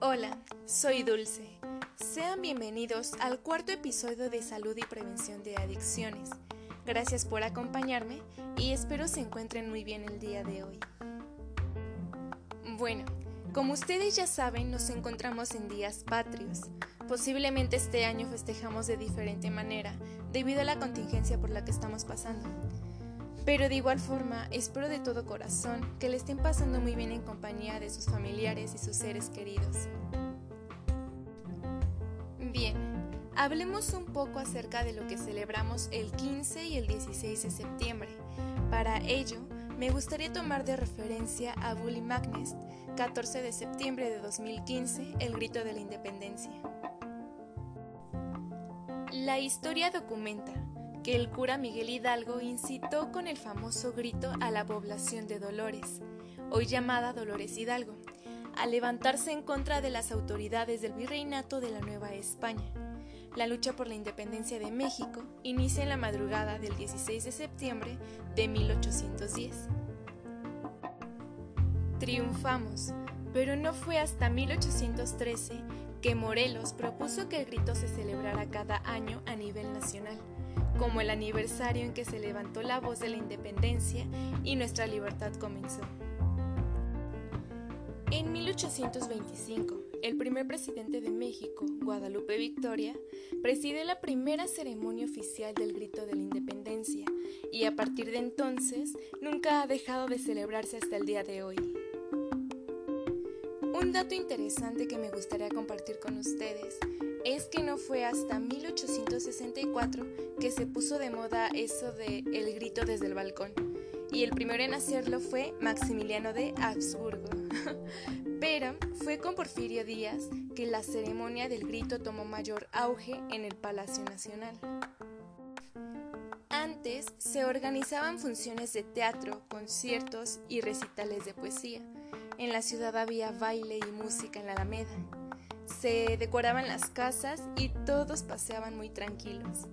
Hola, soy Dulce. Sean bienvenidos al cuarto episodio de Salud y Prevención de Adicciones. Gracias por acompañarme y espero se encuentren muy bien el día de hoy. Bueno, como ustedes ya saben, nos encontramos en días patrios. Posiblemente este año festejamos de diferente manera debido a la contingencia por la que estamos pasando. Pero de igual forma, espero de todo corazón que le estén pasando muy bien en compañía de sus familiares y sus seres queridos. Bien, hablemos un poco acerca de lo que celebramos el 15 y el 16 de septiembre. Para ello, me gustaría tomar de referencia a Bully Magnus, 14 de septiembre de 2015, el grito de la independencia. La historia documenta que el cura Miguel Hidalgo incitó con el famoso grito a la población de Dolores, hoy llamada Dolores Hidalgo, a levantarse en contra de las autoridades del virreinato de la Nueva España. La lucha por la independencia de México inicia en la madrugada del 16 de septiembre de 1810. Triunfamos, pero no fue hasta 1813 que Morelos propuso que el grito se celebrara cada año a nivel nacional como el aniversario en que se levantó la voz de la independencia y nuestra libertad comenzó. En 1825, el primer presidente de México, Guadalupe Victoria, preside la primera ceremonia oficial del grito de la independencia y a partir de entonces nunca ha dejado de celebrarse hasta el día de hoy. Un dato interesante que me gustaría compartir con ustedes es que no fue hasta 1864 que se puso de moda eso de el grito desde el balcón. Y el primero en hacerlo fue Maximiliano de Habsburgo. Pero fue con Porfirio Díaz que la ceremonia del grito tomó mayor auge en el Palacio Nacional. Antes se organizaban funciones de teatro, conciertos y recitales de poesía. En la ciudad había baile y música en la Alameda se decoraban las casas y todos paseaban muy tranquilos.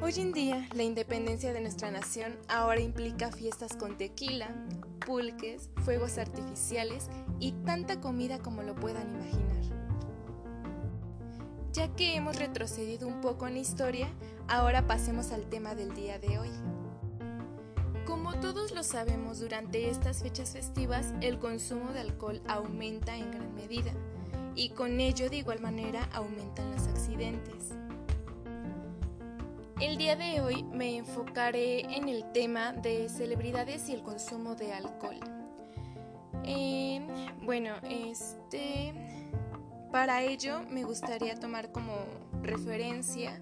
Hoy en día, la independencia de nuestra nación ahora implica fiestas con tequila, pulques, fuegos artificiales y tanta comida como lo puedan imaginar. Ya que hemos retrocedido un poco en la historia, ahora pasemos al tema del día de hoy. Como todos lo sabemos, durante estas fechas festivas el consumo de alcohol aumenta en gran medida y con ello de igual manera aumentan los accidentes. El día de hoy me enfocaré en el tema de celebridades y el consumo de alcohol. Bueno, este, para ello me gustaría tomar como referencia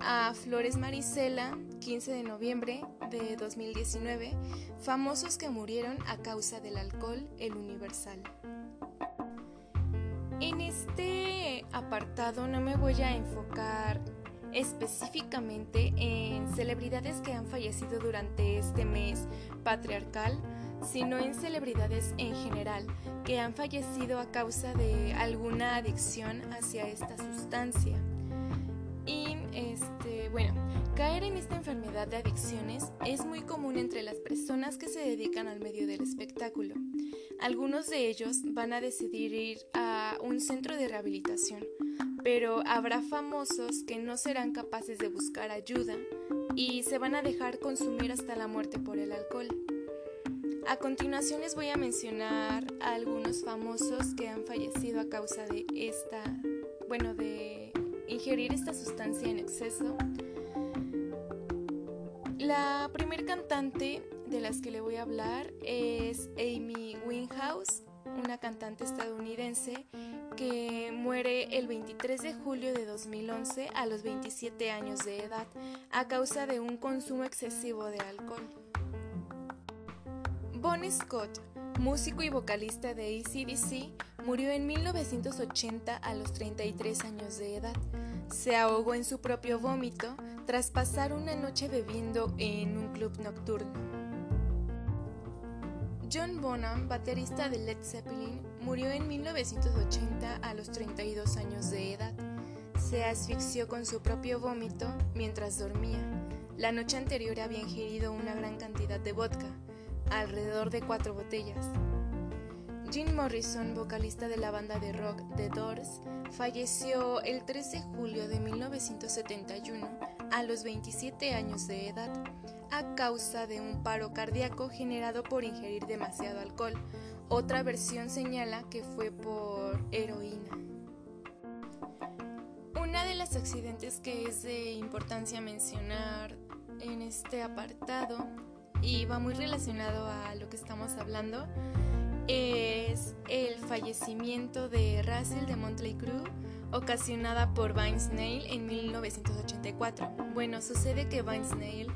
a Flores Marisela, 15 de noviembre de 2019, famosos que murieron a causa del alcohol, el universal. En este apartado no me voy a enfocar específicamente en celebridades que han fallecido durante este mes patriarcal, sino en celebridades en general que han fallecido a causa de alguna adicción hacia esta sustancia. Y este, bueno, caer en esta enfermedad de adicciones es muy común entre las personas que se dedican al medio del espectáculo. Algunos de ellos van a decidir ir a un centro de rehabilitación, pero habrá famosos que no serán capaces de buscar ayuda y se van a dejar consumir hasta la muerte por el alcohol. A continuación les voy a mencionar a algunos famosos que han fallecido a causa de esta, bueno, de ingerir esta sustancia en exceso. La primer cantante de las que le voy a hablar es Amy Winehouse, una cantante estadounidense que muere el 23 de julio de 2011 a los 27 años de edad a causa de un consumo excesivo de alcohol. Bonnie Scott, músico y vocalista de ACDC, murió en 1980 a los 33 años de edad. Se ahogó en su propio vómito tras pasar una noche bebiendo en un club nocturno. John Bonham, baterista de Led Zeppelin, murió en 1980 a los 32 años de edad. Se asfixió con su propio vómito mientras dormía. La noche anterior había ingerido una gran cantidad de vodka, alrededor de cuatro botellas. Jim Morrison, vocalista de la banda de rock The Doors, falleció el 3 de julio de 1971 a los 27 años de edad a causa de un paro cardíaco generado por ingerir demasiado alcohol. Otra versión señala que fue por heroína. Una de las accidentes que es de importancia mencionar en este apartado y va muy relacionado a lo que estamos hablando es el fallecimiento de Russell de Montley Crew ocasionada por Vince Neil en 1984. Bueno, sucede que Vince Neil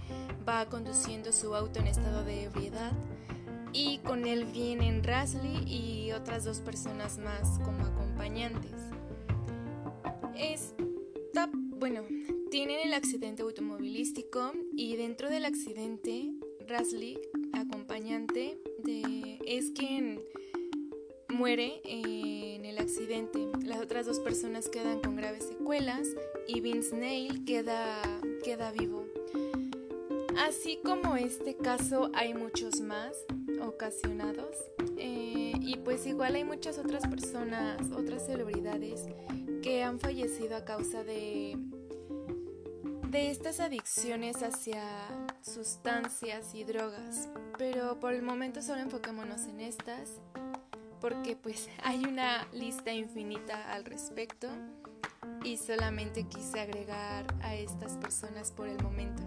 va conduciendo su auto en estado de ebriedad y con él vienen Rasley y otras dos personas más como acompañantes. Está, bueno, tienen el accidente automovilístico y dentro del accidente Rasley, acompañante, es quien muere en el accidente. Las otras dos personas quedan con graves secuelas y Vince Neil queda, queda vivo. Así como este caso hay muchos más ocasionados eh, y pues igual hay muchas otras personas, otras celebridades que han fallecido a causa de, de estas adicciones hacia sustancias y drogas. Pero por el momento solo enfocémonos en estas porque pues hay una lista infinita al respecto y solamente quise agregar a estas personas por el momento.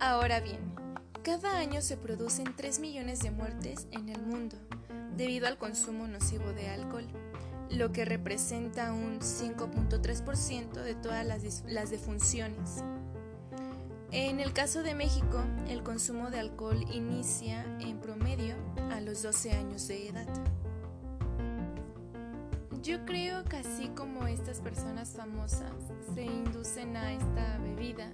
Ahora bien, cada año se producen 3 millones de muertes en el mundo debido al consumo nocivo de alcohol, lo que representa un 5.3% de todas las, las defunciones. En el caso de México, el consumo de alcohol inicia en promedio a los 12 años de edad. Yo creo que así como estas personas famosas se inducen a esta bebida,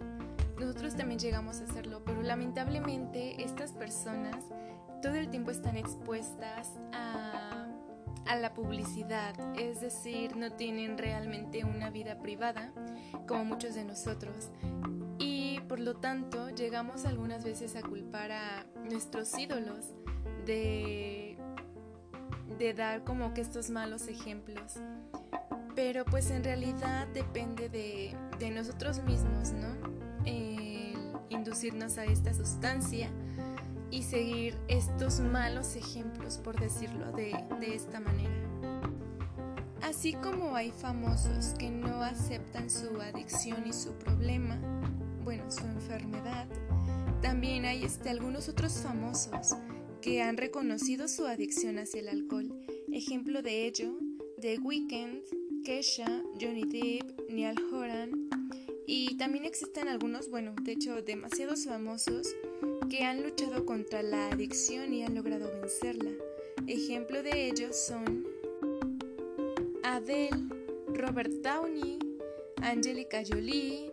nosotros también llegamos a hacerlo, pero lamentablemente estas personas todo el tiempo están expuestas a, a la publicidad, es decir, no tienen realmente una vida privada como muchos de nosotros. Y por lo tanto llegamos algunas veces a culpar a nuestros ídolos de, de dar como que estos malos ejemplos. Pero pues en realidad depende de, de nosotros mismos, ¿no? inducirnos a esta sustancia y seguir estos malos ejemplos, por decirlo de, de esta manera. Así como hay famosos que no aceptan su adicción y su problema, bueno, su enfermedad, también hay este, algunos otros famosos que han reconocido su adicción hacia el alcohol. Ejemplo de ello, The Weeknd, Kesha, Johnny Depp, Neil Horan, y también existen algunos, bueno, de hecho demasiados famosos, que han luchado contra la adicción y han logrado vencerla. Ejemplo de ellos son Adele, Robert Downey, Angelica Jolie,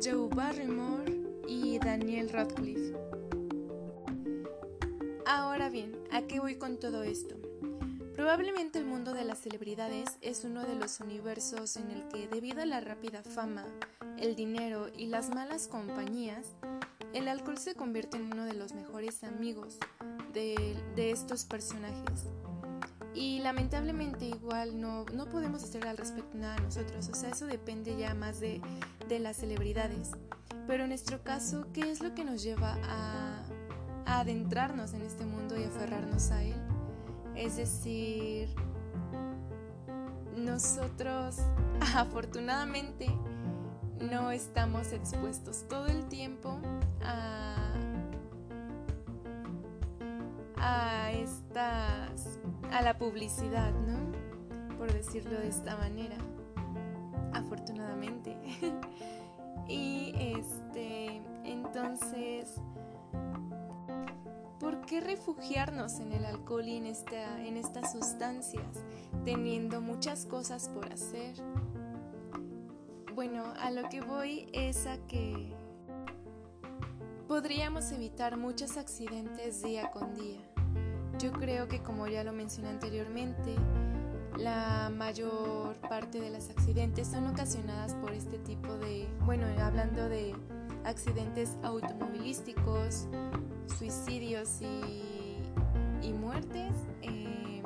Joe Barrymore y Daniel Radcliffe. Ahora bien, ¿a qué voy con todo esto? Probablemente el mundo de las celebridades es uno de los universos en el que, debido a la rápida fama, el dinero y las malas compañías, el alcohol se convierte en uno de los mejores amigos de, estos personajes. Y lamentablemente igual no, podemos hacer al respecto nada nosotros, o sea, eso depende ya más de, de las celebridades. Pero en nuestro caso, ¿qué es lo que nos lleva a, a adentrarnos en este mundo y aferrarnos a él? Es decir, nosotros afortunadamente no estamos expuestos todo el tiempo a, a estas a la publicidad, ¿no? Por decirlo de esta manera. Afortunadamente. y este, entonces ¿por qué refugiarnos en el alcohol y en, esta, en estas sustancias, teniendo muchas cosas por hacer? Bueno, a lo que voy es a que podríamos evitar muchos accidentes día con día. Yo creo que como ya lo mencioné anteriormente, la mayor parte de los accidentes son ocasionadas por este tipo de, bueno, hablando de accidentes automovilísticos, suicidios y y muertes, eh,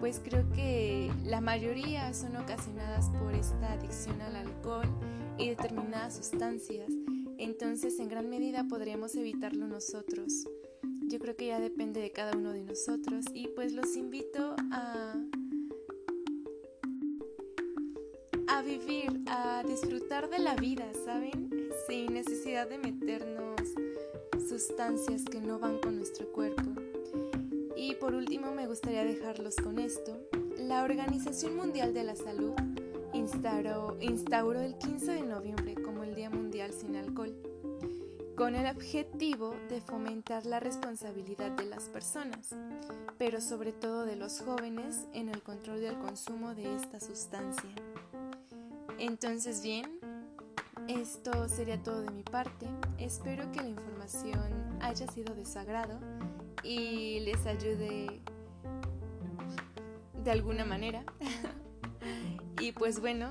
pues creo que la mayoría son ocasionadas por esta adicción al alcohol y determinadas sustancias. Entonces, en gran medida podríamos evitarlo nosotros. Yo creo que ya depende de cada uno de nosotros y pues los invito a a vivir, a disfrutar de la vida, ¿saben? Sin necesidad de meternos sustancias que no van con nuestro cuerpo. Y por último me gustaría dejarlos con esto. La Organización Mundial de la Salud instauró, el 15 de noviembre como el Día Mundial sin Alcohol, con el objetivo de fomentar la responsabilidad de las personas, pero sobre todo de los jóvenes en el control del consumo de esta sustancia. Entonces bien, esto sería todo de mi parte. Espero que la información haya sido de su agrado y les ayude de alguna manera. y pues bueno,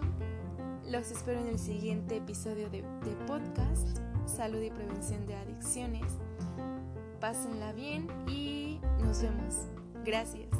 los espero en el siguiente episodio de, de, podcast Salud y Prevención de Adicciones. Pásenla bien y nos vemos. Gracias.